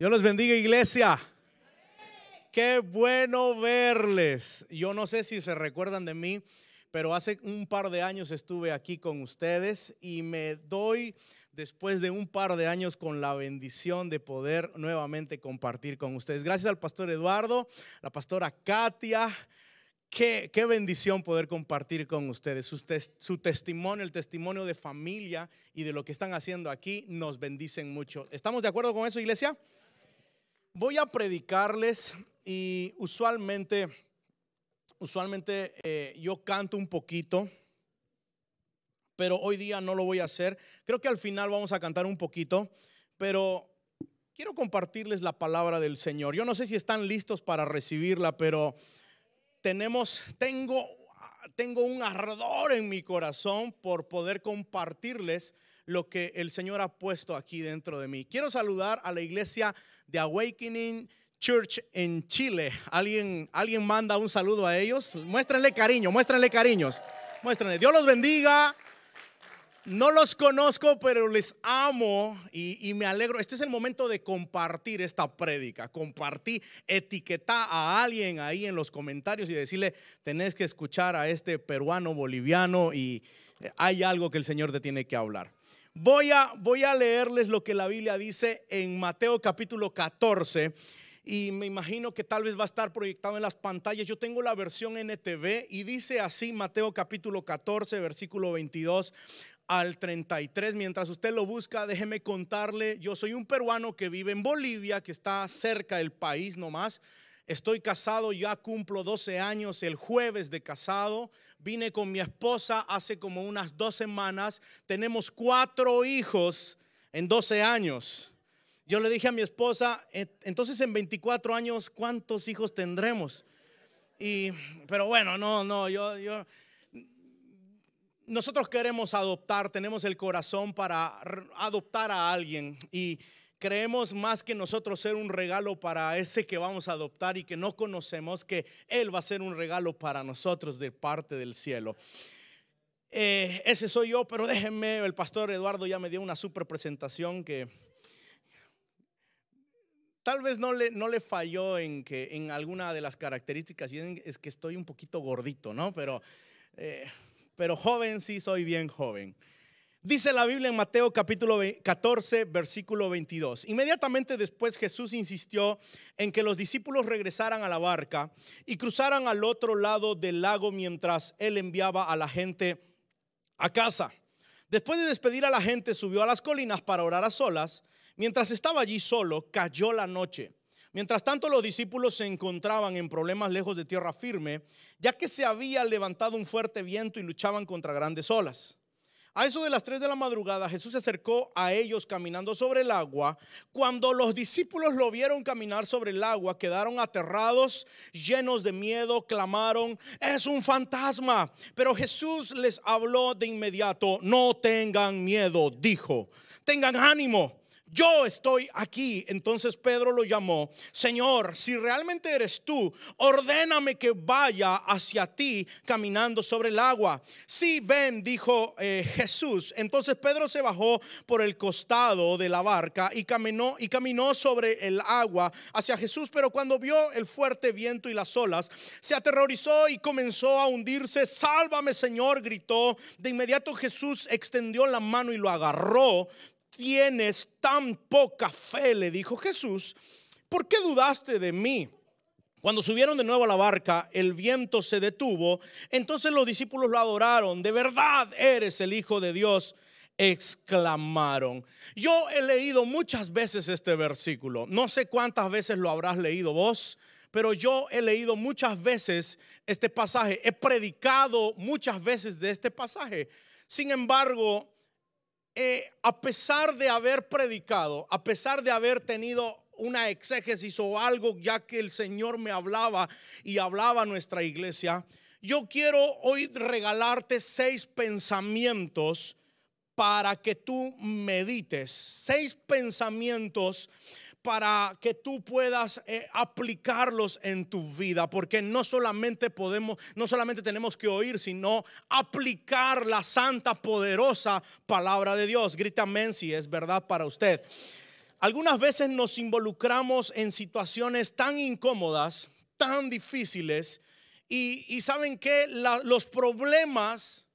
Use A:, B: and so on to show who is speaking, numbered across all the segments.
A: Dios los bendiga, iglesia. Qué bueno verles. Yo no sé si se recuerdan de mí, pero hace un par de años estuve aquí con ustedes y me doy después de un par de años con la bendición de poder nuevamente compartir con ustedes. Gracias al pastor Eduardo, la pastora Katia. Qué, qué bendición poder compartir con ustedes su, su testimonio, el testimonio de familia y de lo que están haciendo aquí nos bendicen mucho. ¿Estamos de acuerdo con eso, iglesia? Voy a predicarles y usualmente, usualmente eh, yo canto un poquito, pero hoy día no lo voy a hacer. Creo que al final vamos a cantar un poquito, pero quiero compartirles la palabra del Señor. Yo no sé si están listos para recibirla, pero tenemos, tengo, tengo un ardor en mi corazón por poder compartirles lo que el Señor ha puesto aquí dentro de mí. Quiero saludar a la iglesia de Awakening Church en Chile. ¿Alguien, alguien manda un saludo a ellos? Muéstrenle cariño, muéstrenle cariños. Muéstrenle. Dios los bendiga. No los conozco, pero les amo y, me alegro. Este es el momento de compartir esta prédica. Compartir, etiquetar a alguien ahí en los comentarios y decirle, tenés que escuchar a este peruano boliviano y hay algo que el Señor te tiene que hablar. Voy a, leerles lo que la Biblia dice en Mateo capítulo 14 y me imagino que tal vez va a estar proyectado en las pantallas. Yo tengo la versión NTV y dice así Mateo capítulo 14 versículo 22 al 33. Mientras usted lo busca, déjeme contarle, yo soy un peruano que vive en Bolivia, que está cerca del país nomás. Estoy casado, ya cumplo 12 años el jueves de casado. Vine con mi esposa hace como unas dos semanas. Tenemos cuatro hijos en 12 años. Yo le dije a mi esposa, entonces en 24 años, ¿cuántos hijos tendremos? Y, pero bueno, no, no, yo, yo, nosotros queremos adoptar, tenemos el corazón para adoptar a alguien y creemos más que nosotros ser un regalo para ese que vamos a adoptar y que no conocemos, que Él va a ser un regalo para nosotros de parte del cielo. Eh, ese soy yo, pero déjenme, el pastor Eduardo ya me dio una super presentación que tal vez no le, no le falló en, que, en alguna de las características, y es que estoy un poquito gordito, ¿no? Pero, eh, pero joven sí soy bien joven. Dice la Biblia en Mateo capítulo 14, versículo 22. Inmediatamente después Jesús insistió en que los discípulos regresaran a la barca y cruzaran al otro lado del lago mientras él enviaba a la gente a casa. Después de despedir a la gente, subió a las colinas para orar a solas. Mientras estaba allí solo, cayó la noche. Mientras tanto, los discípulos se encontraban en problemas lejos de tierra firme, ya que se había levantado un fuerte viento y luchaban contra grandes olas. A eso de las 3 de la madrugada Jesús se acercó a ellos caminando sobre el agua. Cuando los discípulos lo vieron caminar sobre el agua, quedaron aterrados, llenos de miedo, clamaron, es un fantasma. Pero Jesús les habló de inmediato, no tengan miedo, dijo, tengan ánimo yo estoy aquí. Entonces Pedro lo llamó, Señor, si realmente eres tú, ordéname que vaya hacia ti caminando sobre el agua. Sí, ven, dijo eh, Jesús. Entonces Pedro se bajó por el costado de la barca y caminó y caminó sobre el agua hacia Jesús, pero cuando vio el fuerte viento y las olas, se aterrorizó y comenzó a hundirse. Sálvame, Señor, gritó. De inmediato Jesús extendió la mano y lo agarró tienes tan poca fe? Le dijo Jesús, ¿por qué dudaste de mí? Cuando subieron de nuevo a la barca, el viento se detuvo. Entonces los discípulos lo adoraron. De verdad eres el Hijo de Dios, exclamaron. Yo he leído muchas veces este versículo. No sé cuántas veces lo habrás leído vos, pero yo he leído muchas veces este pasaje. He predicado muchas veces de este pasaje. Sin embargo, eh, a pesar de haber predicado, a pesar de haber tenido una exégesis o algo ya que el Señor me hablaba y hablaba a nuestra iglesia, yo quiero hoy regalarte seis pensamientos para que tú medites, seis pensamientos para que tú puedas eh, aplicarlos en tu vida, porque no solamente podemos, no solamente tenemos que oír, sino aplicar la santa, poderosa palabra de Dios. Grita amén si es verdad para usted. algunas veces nos involucramos en situaciones tan incómodas, tan difíciles, y, saben que los problemas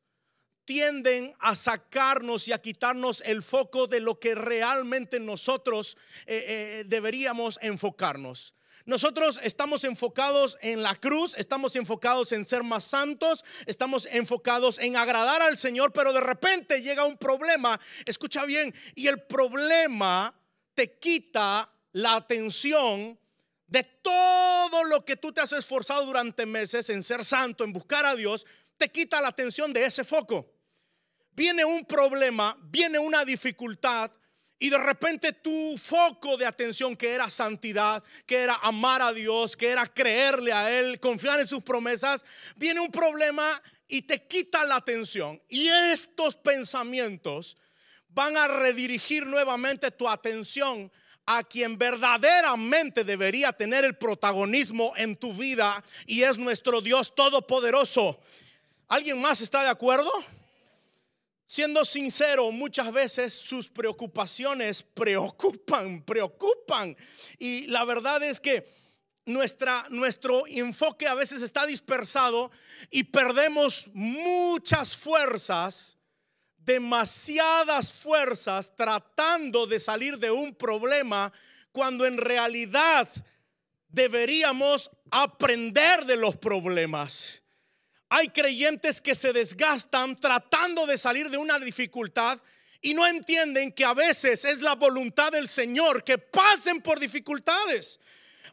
A: tienden a sacarnos y a quitarnos el foco de lo que realmente nosotros eh, eh, deberíamos enfocarnos. Nosotros estamos enfocados en la cruz, estamos enfocados en ser más santos, estamos enfocados en agradar al Señor, pero de repente llega un problema, escucha bien, y el problema te quita la atención de todo lo que tú te has esforzado durante meses en ser santo, en buscar a Dios, te quita la atención de ese foco. Viene un problema, viene una dificultad, y de repente tu foco de atención, que era santidad, que era amar a Dios, que era creerle a Él, confiar en sus promesas, viene un problema y te quita la atención. Y estos pensamientos van a redirigir nuevamente tu atención a quien verdaderamente debería tener el protagonismo en tu vida y es nuestro Dios Todopoderoso. ¿Alguien más está de acuerdo? Siendo sincero, muchas veces sus preocupaciones preocupan, preocupan. Y la verdad es que nuestra, nuestro enfoque a veces está dispersado y perdemos muchas fuerzas, demasiadas fuerzas tratando de salir de un problema cuando en realidad deberíamos aprender de los problemas. Hay creyentes que se desgastan tratando de salir de una dificultad y no entienden que a veces es la voluntad del Señor que pasen por dificultades.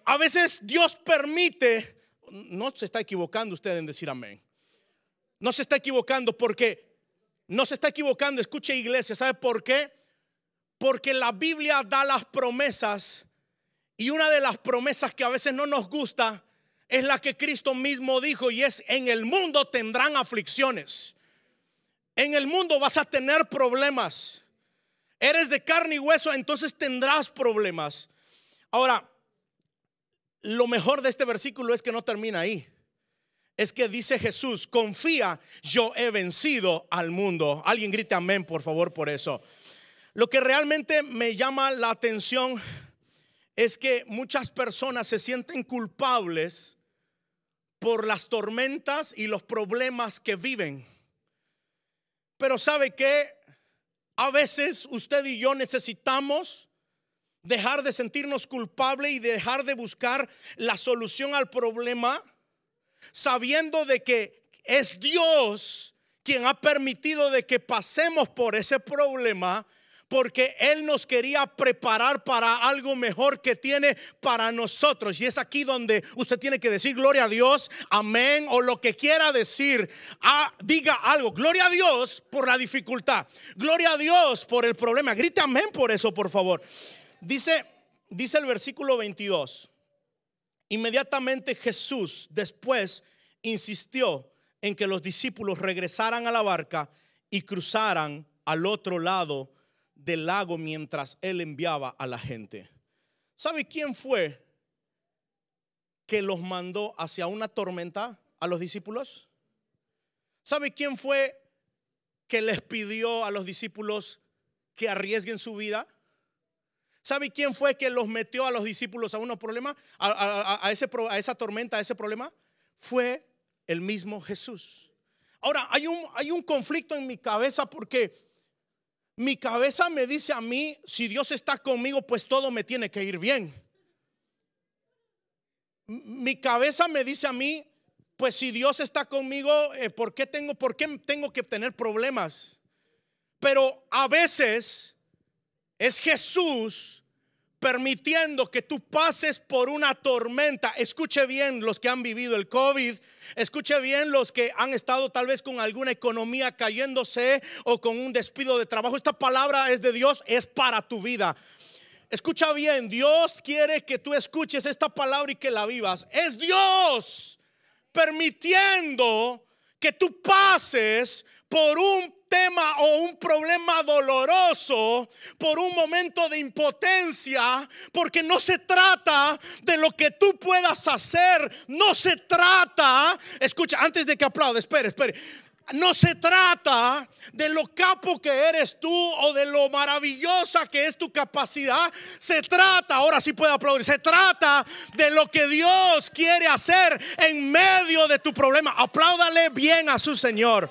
A: A veces Dios permite, no se está equivocando usted en decir amén. No se está equivocando porque no se está equivocando, escuche iglesia, ¿sabe por qué? Porque la Biblia da las promesas y una de las promesas que a veces no nos gusta es la que Cristo mismo dijo y es en el mundo tendrán aflicciones. En el mundo vas a tener problemas. Eres de carne y hueso, entonces tendrás problemas. Ahora, lo mejor de este versículo es que no termina ahí. Es que dice Jesús, confía, yo he vencido al mundo. Alguien grite amén, por favor, por eso. Lo que realmente me llama la atención es que muchas personas se sienten culpables por las tormentas y los problemas que viven. Pero sabe que a veces usted y yo necesitamos dejar de sentirnos culpables y dejar de buscar la solución al problema, sabiendo de que es Dios quien ha permitido de que pasemos por ese problema porque Él nos quería preparar para algo mejor que tiene para nosotros. Y es aquí donde usted tiene que decir gloria a Dios, amén, o lo que quiera decir. Ah, diga algo, gloria a Dios por la dificultad, gloria a Dios por el problema. Grite amén por eso, por favor. Dice, dice el versículo 22. Inmediatamente Jesús después insistió en que los discípulos regresaran a la barca y cruzaran al otro lado del lago mientras él enviaba a la gente. ¿Sabe quién fue que los mandó hacia una tormenta a los discípulos? ¿Sabe quién fue que les pidió a los discípulos que arriesguen su vida? ¿Sabe quién fue que los metió a los discípulos a unos problemas, a, ese, esa tormenta, a ese problema? Fue el mismo Jesús. Ahora, hay un, hay un conflicto en mi cabeza porque mi cabeza me dice a mí, si Dios está conmigo, pues todo me tiene que ir bien. Mi cabeza me dice a mí, pues si Dios está conmigo, eh, ¿por, qué tengo, ¿por qué tengo que tener problemas? Pero a veces es Jesús permitiendo que tú pases por una tormenta. Escuche bien los que han vivido el COVID, escuche bien los que han estado tal vez con alguna economía cayéndose o con un despido de trabajo. Esta palabra es de Dios, es para tu vida. Escucha bien, Dios quiere que tú escuches esta palabra y que la vivas. Es Dios permitiendo que tú pases por un tema o un problema doloroso, por un momento de impotencia, porque no se trata de lo que tú puedas hacer, no se trata, escucha, antes de que aplaude, espere, espere, no se trata de lo capo que eres tú o de lo maravillosa que es tu capacidad. Se trata, ahora sí puedo aplaudir, se trata de lo que Dios quiere hacer en medio de tu problema. Apláudale bien a su Señor.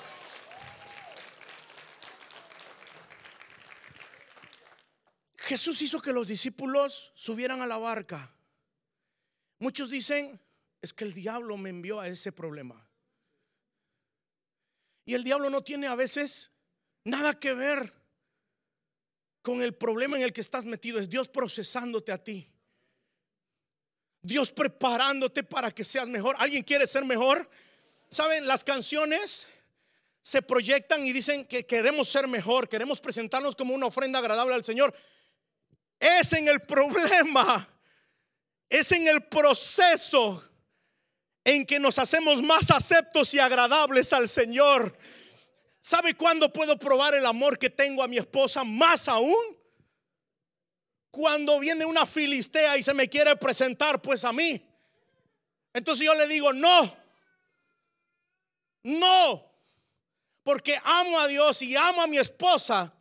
A: Jesús hizo que los discípulos subieran a la barca. Muchos dicen, es que el diablo me envió a ese problema. Y el diablo no tiene a veces nada que ver con el problema en el que estás metido. Es Dios procesándote a ti. Dios preparándote para que seas mejor. ¿Alguien quiere ser mejor? ¿Saben? Las canciones se proyectan y dicen que queremos ser mejor, queremos presentarnos como una ofrenda agradable al Señor. Es en el problema, es en el proceso en que nos hacemos más aceptos y agradables al Señor. ¿Sabe cuándo puedo probar el amor que tengo a mi esposa? Más aún cuando viene una filistea y se me quiere presentar pues a mí. Entonces yo le digo, no, no, porque amo a Dios y amo a mi esposa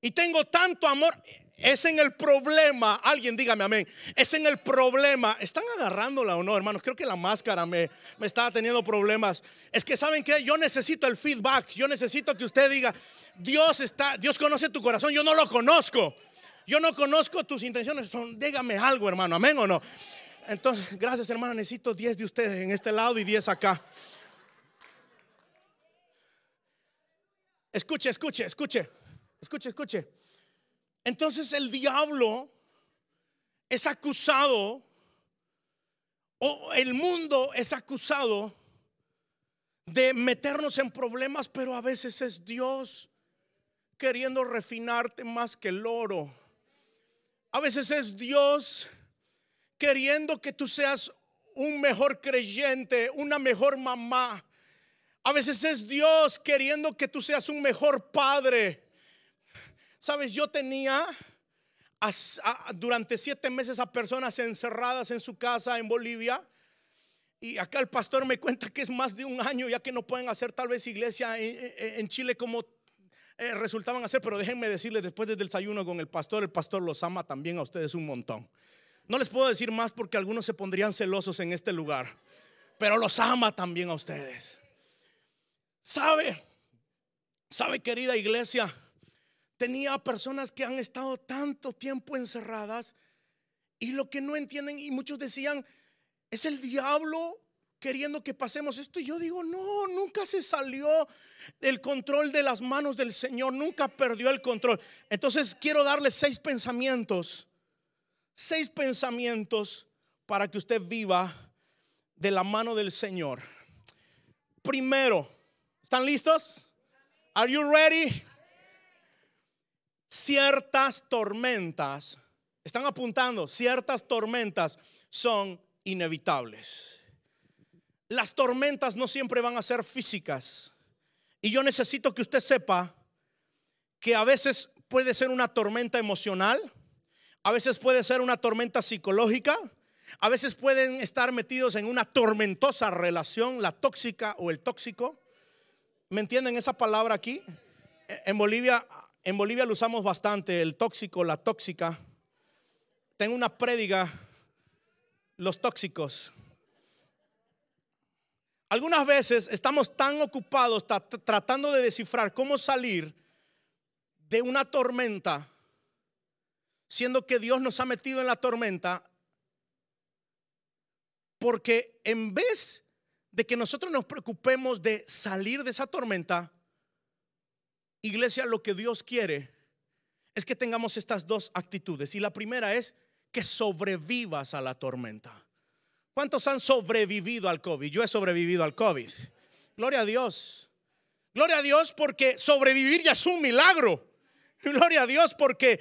A: y tengo tanto amor. Es en el problema, alguien dígame amén, es en el problema. ¿Están agarrándola o no, hermanos? Creo que la máscara me, me estaba teniendo problemas. Es que saben que yo necesito el feedback, yo necesito que usted diga, Dios está, Dios conoce tu corazón, yo no lo conozco. Yo no conozco tus intenciones, son, dígame algo, hermano, amén o no. Entonces, gracias, hermano, necesito 10 de ustedes en este lado y 10 acá. Escuche, escuche, escuche, escuche, escuche. Entonces el diablo es acusado, o el mundo es acusado de meternos en problemas, pero a veces es Dios queriendo refinarte más que el oro. A veces es Dios queriendo que tú seas un mejor creyente, una mejor mamá. A veces es Dios queriendo que tú seas un mejor padre. Sabes, yo tenía durante siete meses a personas encerradas en su casa en Bolivia. Y acá el pastor me cuenta que es más de un año ya que no pueden hacer tal vez iglesia en, Chile como eh, resultaban hacer. Pero déjenme decirles, después del desayuno con el pastor, el pastor los ama también a ustedes un montón. No les puedo decir más porque algunos se pondrían celosos en este lugar. Pero los ama también a ustedes. ¿Sabe? ¿Sabe querida iglesia? Tenía personas que han estado tanto tiempo encerradas y lo que no entienden, y muchos decían, es el diablo queriendo que pasemos esto. Y yo digo, no, nunca se salió del control de las manos del Señor, nunca perdió el control. Entonces quiero darle seis pensamientos, seis pensamientos para que usted viva de la mano del Señor. Primero, ¿están listos? Are you ready? Ciertas tormentas, están apuntando, ciertas tormentas son inevitables. Las tormentas no siempre van a ser físicas. Y yo necesito que usted sepa que a veces puede ser una tormenta emocional, a veces puede ser una tormenta psicológica, a veces pueden estar metidos en una tormentosa relación, la tóxica o el tóxico. ¿Me entienden esa palabra aquí? En Bolivia en Bolivia lo usamos bastante, el tóxico, la tóxica. Tengo una prédiga, los tóxicos. Algunas veces estamos tan ocupados tratando de descifrar cómo salir de una tormenta, siendo que Dios nos ha metido en la tormenta, porque en vez de que nosotros nos preocupemos de salir de esa tormenta, Iglesia, lo que Dios quiere es que tengamos estas dos actitudes. Y la primera es que sobrevivas a la tormenta. ¿Cuántos han sobrevivido al COVID? Yo he sobrevivido al COVID. Gloria a Dios. Gloria a Dios porque sobrevivir ya es un milagro. Gloria a Dios porque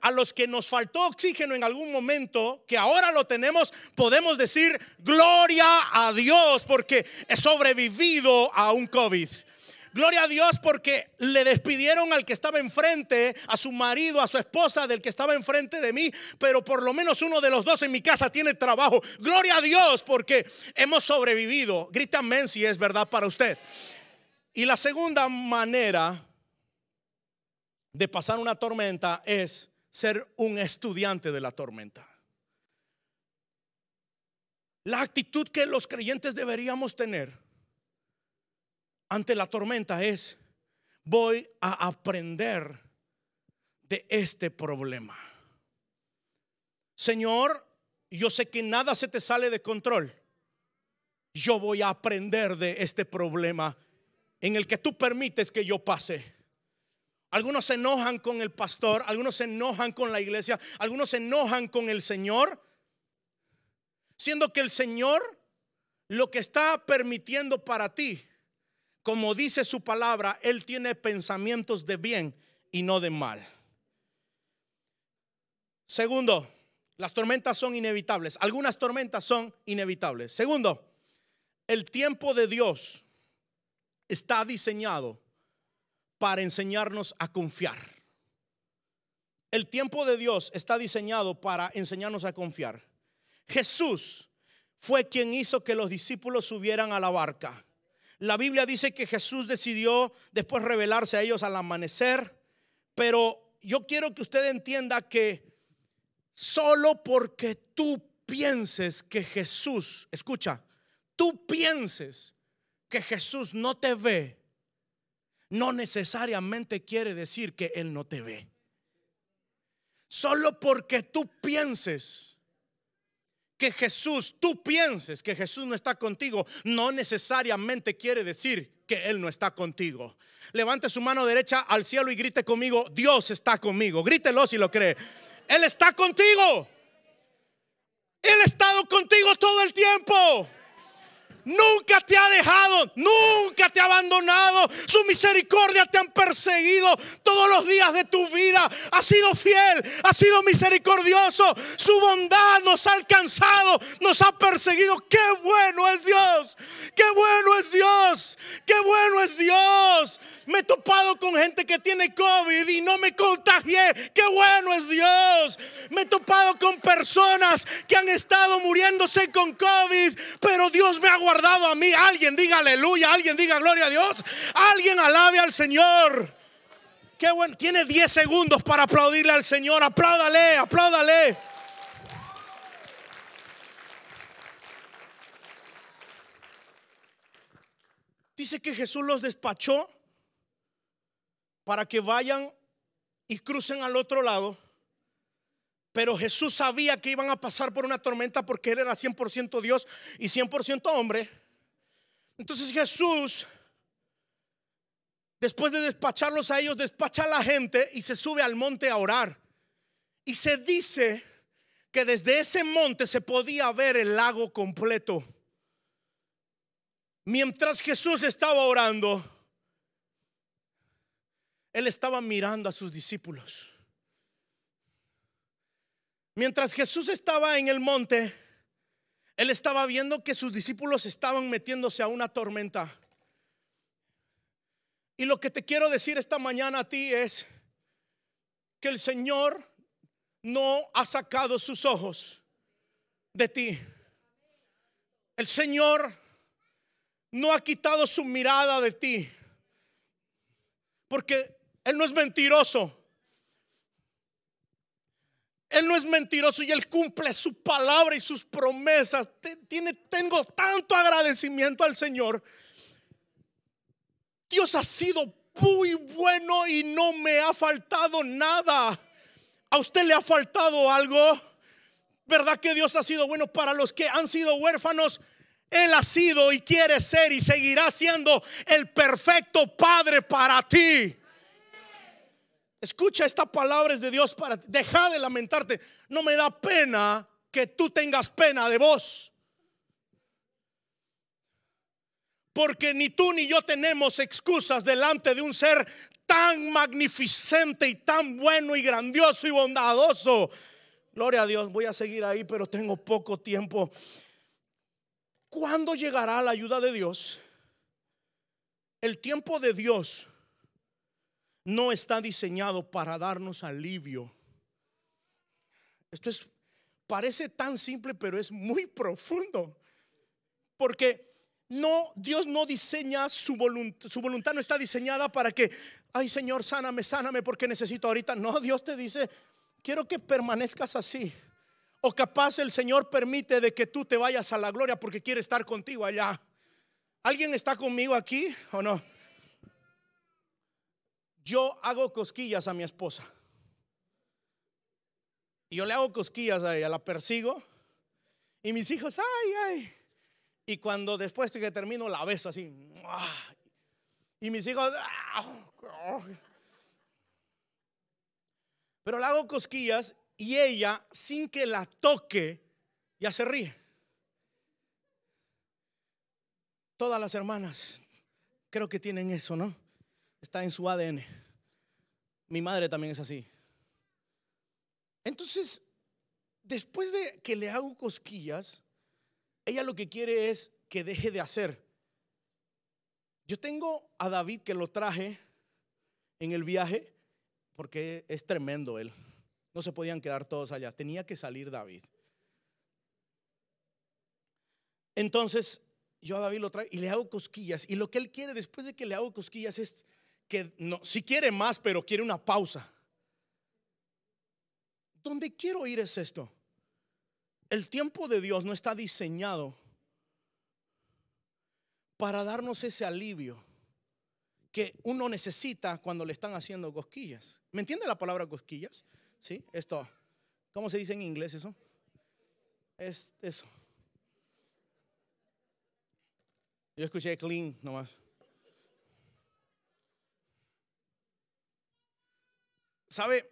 A: a los que nos faltó oxígeno en algún momento, que ahora lo tenemos, podemos decir gloria a Dios porque he sobrevivido a un COVID. Gloria a Dios porque le despidieron al que estaba enfrente, a su marido, a su esposa del que estaba enfrente de mí, pero por lo menos uno de los dos en mi casa tiene trabajo. Gloria a Dios porque hemos sobrevivido. Grita amén si es verdad para usted. Y la segunda manera de pasar una tormenta es ser un estudiante de la tormenta. La actitud que los creyentes deberíamos tener ante la tormenta es, voy a aprender de este problema. Señor, yo sé que nada se te sale de control. Yo voy a aprender de este problema en el que tú permites que yo pase. Algunos se enojan con el pastor, algunos se enojan con la iglesia, algunos se enojan con el Señor Siendo que el Señor lo que está permitiendo para ti, como dice su palabra, Él tiene pensamientos de bien y no de mal. Segundo, las tormentas son inevitables. Algunas tormentas son inevitables. Segundo, el tiempo de Dios está diseñado para enseñarnos a confiar. El tiempo de Dios está diseñado para enseñarnos a confiar. Jesús fue quien hizo que los discípulos subieran a la barca. La Biblia dice que Jesús decidió después revelarse a ellos al amanecer, pero yo quiero que usted entienda que solo porque tú pienses que Jesús, escucha, tú pienses que Jesús no te ve, no necesariamente quiere decir que Él no te ve. Solo porque tú pienses que Jesús, tú pienses que Jesús no está contigo, no necesariamente quiere decir que Él no está contigo. Levante su mano derecha al cielo y grite conmigo, Dios está conmigo. Grítelo si lo cree. Él está contigo. Él ha estado contigo todo el tiempo. Nunca te ha dejado, nunca te ha abandonado. Su misericordia te han perseguido todos los días de tu vida. Ha sido fiel, ha sido misericordioso. Su bondad nos ha alcanzado, nos ha perseguido. Qué bueno es Dios, qué bueno es Dios, qué bueno es Dios. Me he topado con gente que tiene COVID y no me contagié. Qué bueno es Dios. Me he topado con personas que han estado muriéndose con COVID, pero Dios me ha guardado a mí. Alguien diga aleluya, alguien diga gloria a Dios, alguien alabe al Señor. Qué bueno, tiene 10 segundos para aplaudirle al Señor. Apláudale, apláudale. Dice que Jesús los despachó para que vayan y crucen al otro lado. Pero Jesús sabía que iban a pasar por una tormenta porque Él era 100% Dios y 100% hombre. Entonces Jesús, después de despacharlos a ellos, despacha a la gente y se sube al monte a orar. Y se dice que desde ese monte se podía ver el lago completo. Mientras Jesús estaba orando, Él estaba mirando a sus discípulos. Mientras Jesús estaba en el monte, él estaba viendo que sus discípulos estaban metiéndose a una tormenta. Y lo que te quiero decir esta mañana a ti es que el Señor no ha sacado sus ojos de ti. El Señor no ha quitado su mirada de ti. Porque Él no es mentiroso. Él no es mentiroso y Él cumple su palabra y sus promesas. Tengo tanto agradecimiento al Señor. Dios ha sido muy bueno y no me ha faltado nada. ¿A usted le ha faltado algo? ¿Verdad que Dios ha sido bueno para los que han sido huérfanos? Él ha sido y quiere ser y seguirá siendo el perfecto Padre para ti. Escucha esta palabra es de Dios para ti. Deja de lamentarte. No me da pena que tú tengas pena de vos. Porque ni tú ni yo tenemos excusas delante de un ser tan magnificente y tan bueno y grandioso y bondadoso. Gloria a Dios, voy a seguir ahí, pero tengo poco tiempo. ¿Cuándo llegará la ayuda de Dios? El tiempo de Dios no está diseñado para darnos alivio. Esto es parece tan simple, pero es muy profundo. Porque no, Dios no diseña su voluntad, su voluntad no está diseñada para que, ay Señor, sáname, sáname porque necesito ahorita. No, Dios te dice, quiero que permanezcas así. O capaz el Señor permite de que tú te vayas a la gloria porque quiere estar contigo allá. ¿Alguien está conmigo aquí o no? Yo hago cosquillas a mi esposa. Y yo le hago cosquillas a ella, la persigo. Y mis hijos, ay, ay. Y cuando después de que termino, la beso así. Y mis hijos, pero le hago cosquillas y ella, sin que la toque, ya se ríe. Todas las hermanas creo que tienen eso, ¿no? Está en su ADN. Mi madre también es así. Entonces, después de que le hago cosquillas, ella lo que quiere es que deje de hacer. Yo tengo a David que lo traje en el viaje porque es tremendo él. No se podían quedar todos allá. Tenía que salir David. Entonces yo a David lo traigo y le hago cosquillas. Y lo que él quiere después de que le hago cosquillas es que no, si quiere más, pero quiere una pausa. ¿Dónde quiero ir es esto? El tiempo de Dios no está diseñado para darnos ese alivio que uno necesita cuando le están haciendo cosquillas. ¿Me entiende la palabra cosquillas? ¿Sí? Esto, ¿cómo se dice en inglés eso? Es eso. Yo escuché clean nomás. ¿Sabe?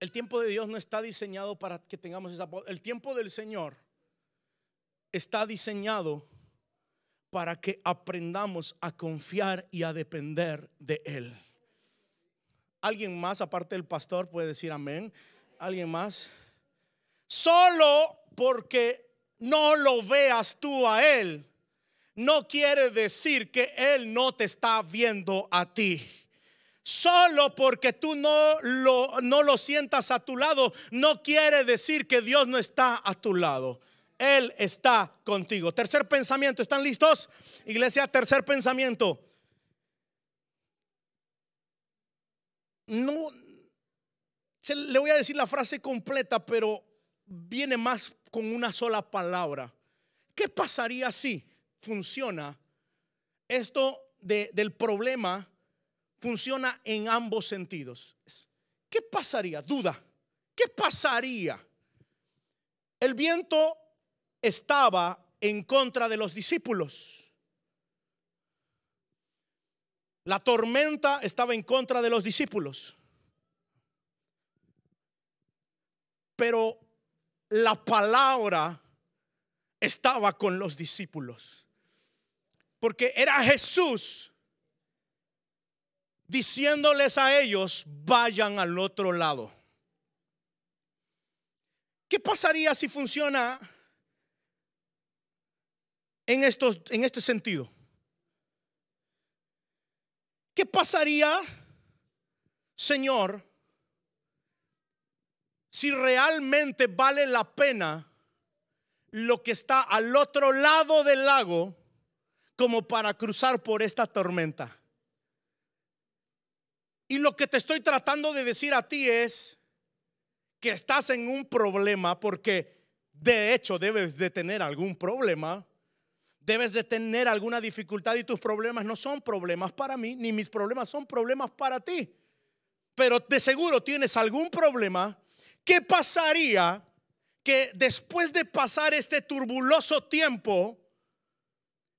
A: El tiempo de Dios no está diseñado para que tengamos esa... El tiempo del Señor está diseñado para que aprendamos a confiar y a depender de Él. ¿Alguien más aparte del pastor puede decir amén? ¿Alguien más? Solo porque no lo veas tú a Él, no quiere decir que Él no te está viendo a ti. Solo porque tú no lo, no lo sientas a tu lado, no quiere decir que Dios no está a tu lado. Él está contigo. Tercer pensamiento, ¿están listos? Iglesia, tercer pensamiento. No, le voy a decir la frase completa, pero viene más con una sola palabra. ¿Qué pasaría si funciona esto del problema funciona en ambos sentidos. ¿Qué pasaría? Duda. ¿Qué pasaría? El viento estaba en contra de los discípulos. La tormenta estaba en contra de los discípulos. Pero la palabra estaba con los discípulos. Porque era Jesús diciéndoles a ellos, vayan al otro lado. ¿Qué pasaría si funciona en, estos, en este sentido? ¿Qué pasaría, Señor, si realmente vale la pena lo que está al otro lado del lago como para cruzar por esta tormenta? Y lo que te estoy tratando de decir a ti es que estás en un problema porque de hecho debes de tener algún problema. Debes de tener alguna dificultad y tus problemas no son problemas para mí, ni mis problemas son problemas para ti. Pero de seguro tienes algún problema. ¿Qué pasaría que después de pasar este turbuloso tiempo,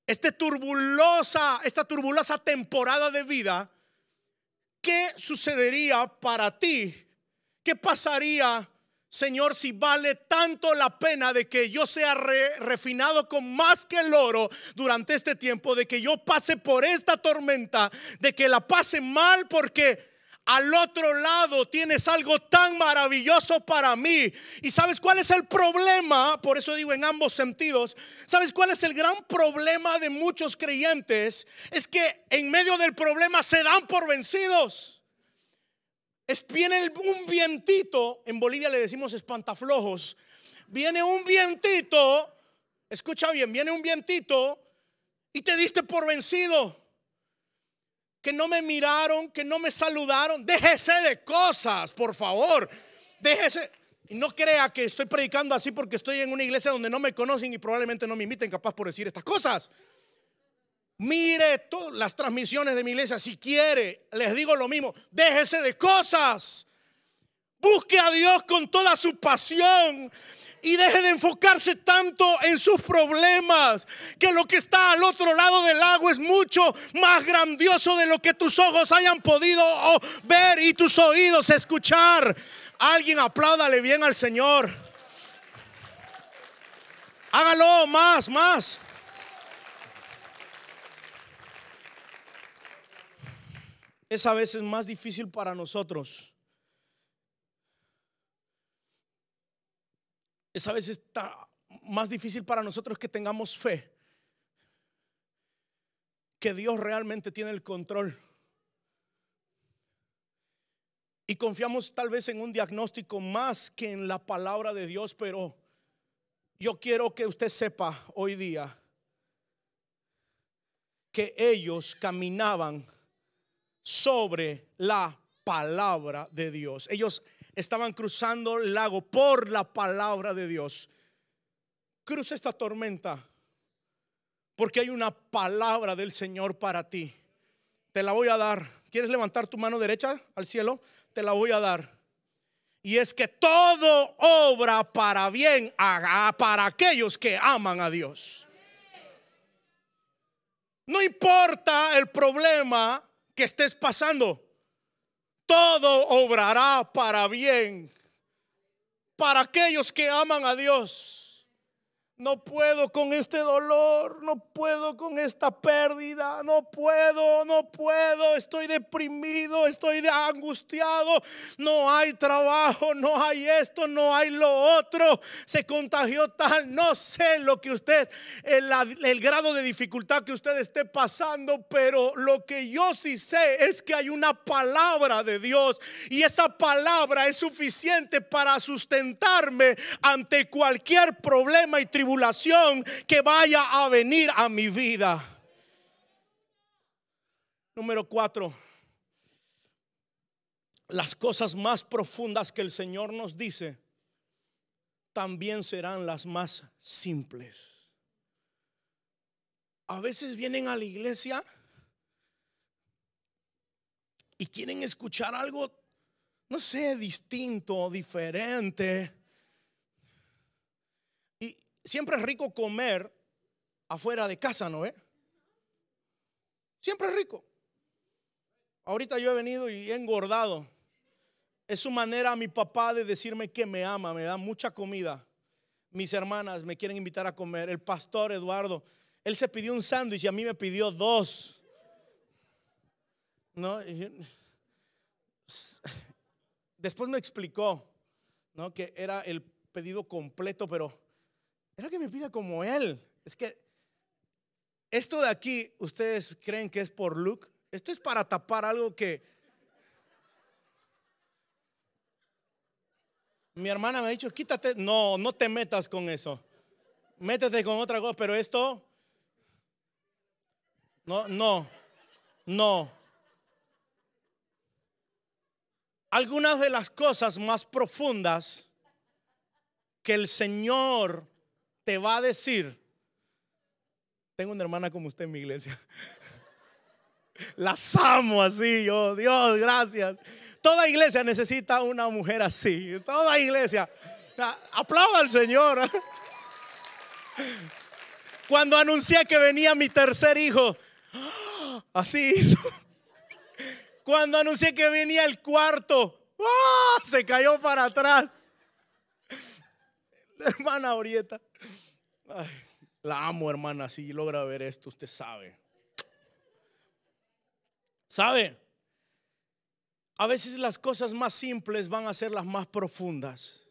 A: este turbulosa, esta turbulosa temporada de vida, ¿qué sucedería para ti? ¿Qué pasaría, Señor, si vale tanto la pena de que yo sea refinado con más que el oro durante este tiempo, de que yo pase por esta tormenta, de que la pase mal porque al otro lado tienes algo tan maravilloso para mí. ¿Y sabes cuál es el problema? Por eso digo en ambos sentidos. ¿Sabes cuál es el gran problema de muchos creyentes? Es que en medio del problema se dan por vencidos. Viene un vientito, en Bolivia le decimos espantaflojos. Viene un vientito, escucha bien, viene un vientito y te diste por vencido. Que no me miraron, que no me saludaron. Déjese de cosas, por favor. Déjese. No crea que estoy predicando así porque estoy en una iglesia donde no me conocen y probablemente no me inviten capaz por decir estas cosas. Mire todas las transmisiones de mi iglesia si quiere. Les digo lo mismo. Déjese de cosas. Busque a Dios con toda su pasión y deje de enfocarse tanto en sus problemas, que lo que está al otro lado del lago es mucho más grandioso de lo que tus ojos hayan podido ver y tus oídos escuchar. Alguien apláudale bien al Señor. Hágalo más, más. Es a veces más difícil para nosotros es a veces está más difícil para nosotros que tengamos fe, que Dios realmente tiene el control. Y confiamos tal vez en un diagnóstico más que en la palabra de Dios, pero yo quiero que usted sepa hoy día que ellos caminaban sobre la palabra de Dios. Ellos estaban cruzando el lago por la palabra de Dios. Cruza esta tormenta porque hay una palabra del Señor para ti. Te la voy a dar. ¿Quieres levantar tu mano derecha al cielo? Te la voy a dar. Y es que todo obra para bien para aquellos que aman a Dios. No importa el problema que estés pasando todo obrará para bien para aquellos que aman a Dios. No puedo con este dolor, no puedo con esta pérdida, no puedo, no puedo, estoy deprimido, estoy angustiado, no hay trabajo, no hay esto, no hay lo otro, se contagió tal, no sé lo que usted, el, grado de dificultad que usted esté pasando, pero lo que yo sí sé es que hay una palabra de Dios y esa palabra es suficiente para sustentarme ante cualquier problema y tribulación que vaya a venir a mi vida. Número cuatro, las cosas más profundas que el Señor nos dice también serán las más simples. A veces vienen a la iglesia y quieren escuchar algo, no sé, distinto, diferente siempre es rico comer afuera de casa, ¿no ve? Siempre es rico. Ahorita yo he venido y he engordado. Es su manera mi papá de decirme que me ama, me da mucha comida. Mis hermanas me quieren invitar a comer. El pastor Eduardo, él se pidió un sándwich y a mí me pidió dos. ¿No? Después me explicó, ¿no? Que era el pedido completo, pero era que me pida como él. Es que esto de aquí, ustedes creen que es por look. Esto es para tapar algo que mi hermana me ha dicho, quítate. No, no te metas con eso. Métete con otra cosa, pero esto, no, no, no. Algunas de las cosas más profundas que el Señor te va a decir, tengo una hermana como usted en mi iglesia. Las amo así, yo, Dios, gracias. Toda iglesia necesita una mujer así. Toda iglesia. Aplauda al Señor. Cuando anuncié que venía mi tercer hijo, así hizo. Cuando anuncié que venía el cuarto, ¡ah! se cayó para atrás. hermana Orieta. la amo, hermana. Si logra ver esto, usted sabe. ¿Sabe? A veces las cosas más simples van a ser las más profundas.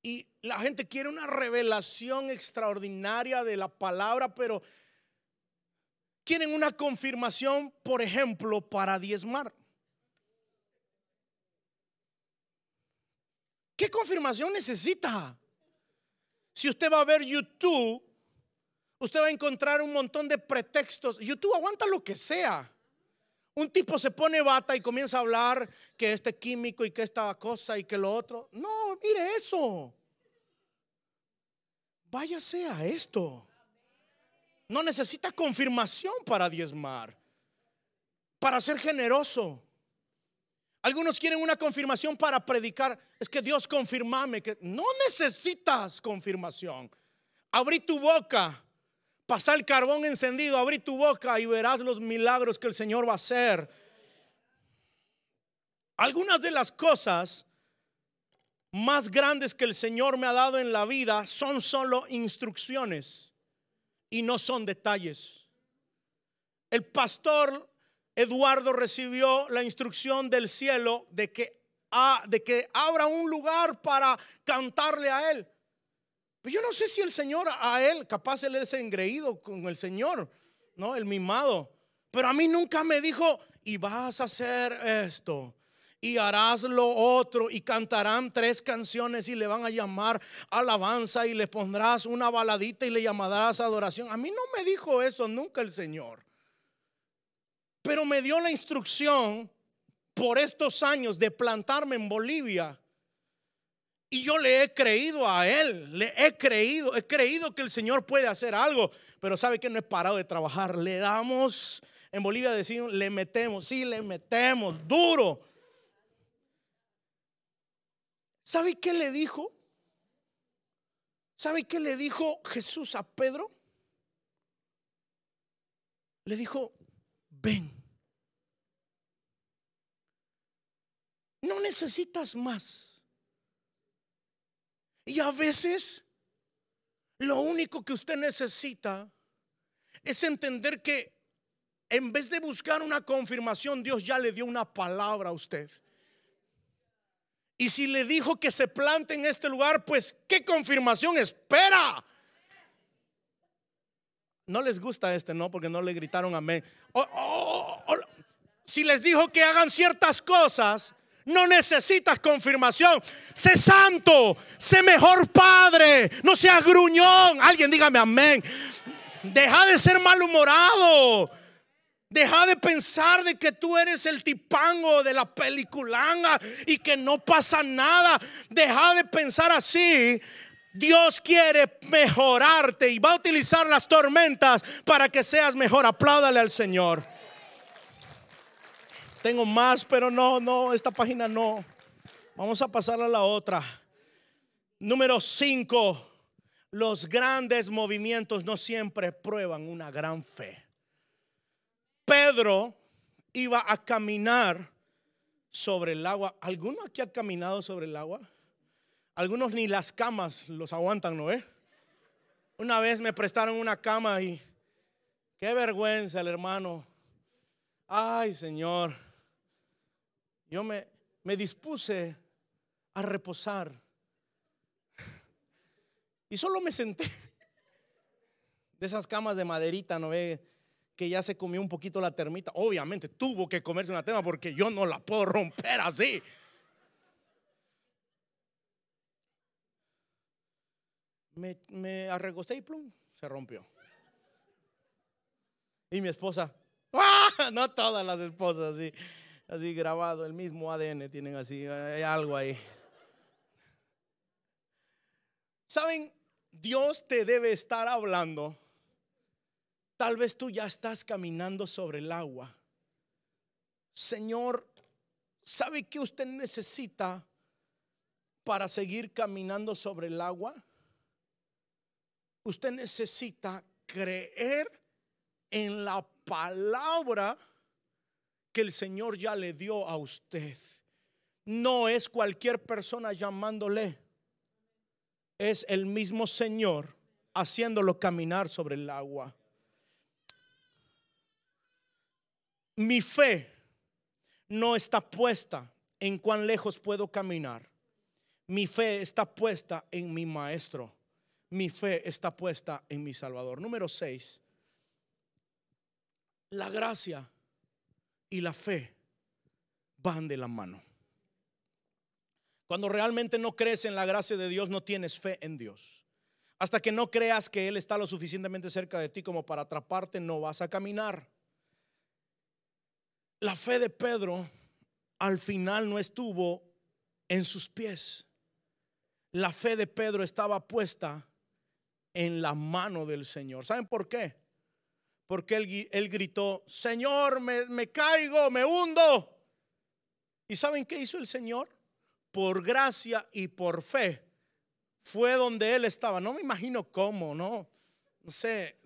A: Y la gente quiere una revelación extraordinaria de la palabra, pero quieren una confirmación, por ejemplo, para diezmar. ¿Qué confirmación necesita? Si usted va a ver YouTube, usted va a encontrar un montón de pretextos. YouTube aguanta lo que sea. Un tipo se pone bata y comienza a hablar que este químico y que esta cosa y que lo otro. No, mire eso. Váyase a esto. No necesita confirmación para diezmar, para ser generoso. Algunos quieren una confirmación para predicar. Es que Dios confirmame que no necesitas confirmación. Abrí tu boca, pasa el carbón encendido, abrí tu boca y verás los milagros que el Señor va a hacer. Algunas de las cosas más grandes que el Señor me ha dado en la vida son solo instrucciones y no son detalles. El pastor Eduardo recibió la instrucción del cielo de que, de que abra un lugar para cantarle a él. Pero yo no sé si el Señor a él, capaz él es engreído con el Señor, ¿no? El mimado. Pero a mí nunca me dijo, y vas a hacer esto, y harás lo otro, y cantarán tres canciones y le van a llamar alabanza, y le pondrás una baladita y le llamarás adoración. A mí no me dijo eso nunca el Señor. Pero me dio la instrucción por estos años de plantarme en Bolivia. Y yo le he creído a él, le he creído, he creído que el Señor puede hacer algo, pero sabe que no he parado de trabajar. Le damos, en Bolivia decimos, le metemos, sí, le metemos, duro. ¿Sabe qué le dijo? ¿Sabe qué le dijo Jesús a Pedro? Le dijo, ven. No necesitas más. Y a veces lo único que usted necesita es entender que en vez de buscar una confirmación, Dios ya le dio una palabra a usted. Y si le dijo que se plante en este lugar, pues ¿qué confirmación espera? No les gusta este, ¿no? Porque no le gritaron amén. si les dijo que hagan ciertas cosas, no necesitas confirmación. Sé santo, sé mejor padre, no seas gruñón. Alguien dígame amén. Deja de ser malhumorado. Deja de pensar de que tú eres el tipango de la peliculanga y que no pasa nada. Deja de pensar así Dios quiere mejorarte y va a utilizar las tormentas para que seas mejor. Apláudale al Señor. Tengo más, pero no, no, esta página no. Vamos a pasar a la otra. Número 5. Los grandes movimientos no siempre prueban una gran fe. Pedro iba a caminar sobre el agua. ¿Alguno aquí ha caminado sobre el agua? Algunos ni las camas los aguantan, ¿no? Eh? Una vez me prestaron una cama y qué vergüenza el hermano. Ay, Señor. Yo me, me dispuse a reposar. Y solo me senté. De esas camas de maderita, ¿no ve? Que ya se comió un poquito la termita. Obviamente tuvo que comerse una tema porque yo no la puedo romper así. me, me arregosté y plum, se rompió. Y mi esposa, ¡ah! no todas las esposas así, así grabado, el mismo ADN tienen así, hay algo ahí. Saben, Dios te debe estar hablando. Tal vez tú ya estás caminando sobre el agua. Señor, ¿sabe qué usted necesita para seguir caminando sobre el agua? usted necesita creer en la palabra que el Señor ya le dio a usted. No es cualquier persona llamándole, es el mismo Señor haciéndolo caminar sobre el agua. Mi fe no está puesta en cuán lejos puedo caminar. Mi fe está puesta en mi maestro mi fe está puesta en mi Salvador. Número 6. La gracia y la fe van de la mano. Cuando realmente no crees en la gracia de Dios, no tienes fe en Dios. Hasta que no creas que Él está lo suficientemente cerca de ti como para atraparte, no vas a caminar. La fe de Pedro al final no estuvo en sus pies. La fe de Pedro estaba puesta en la mano del Señor. ¿Saben por qué? Porque él, gritó, Señor, me, me caigo, me hundo. ¿Y saben qué hizo el Señor? Por gracia y por fe fue donde él estaba. No me imagino cómo, ¿no? No sé.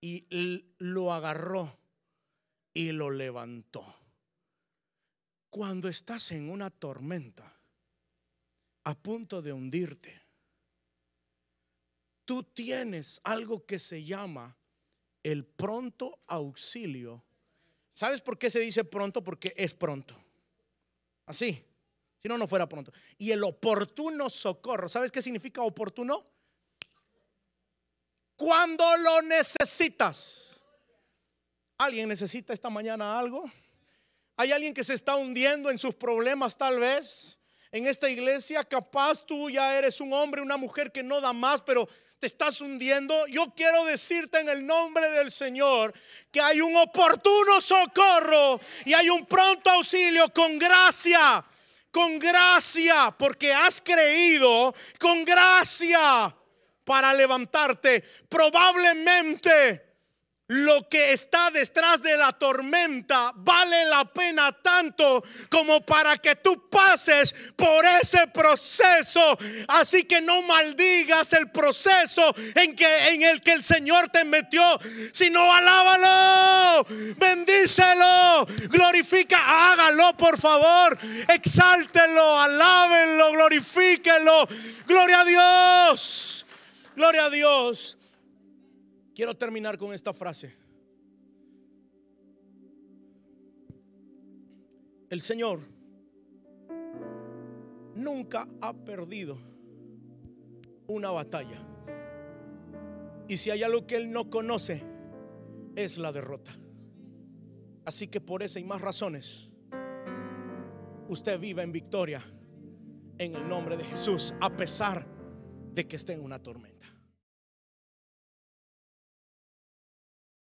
A: Y lo agarró y lo levantó. Cuando estás en una tormenta, a punto de hundirte, tú tienes algo que se llama el pronto auxilio. ¿Sabes por qué se dice pronto? Porque es pronto. Así. Si no, no fuera pronto. Y el oportuno socorro. ¿Sabes qué significa oportuno? Cuando lo necesitas. ¿Alguien necesita esta mañana algo? ¿Hay alguien que se está hundiendo en sus problemas tal vez? En esta iglesia, capaz tú ya eres un hombre, una mujer que no da más, pero te estás hundiendo. Yo quiero decirte en el nombre del Señor que hay un oportuno socorro y hay un pronto auxilio con gracia con gracia, porque has creído con gracia para levantarte. Probablemente lo que está detrás de la tormenta vale la pena tanto como para que tú pases por ese proceso. Así que no maldigas el proceso en, que, en el que el Señor te metió, sino alábalo, bendícelo, glorifica, hágalo por favor, exáltelo, alábenlo, glorifíquelo. Gloria a Dios, gloria a Dios. Quiero terminar con esta frase. El Señor nunca ha perdido una batalla. Y si hay algo que Él no conoce, es la derrota. Así que por esa y más razones, usted viva en victoria en el nombre de Jesús, a pesar de que esté en una tormenta.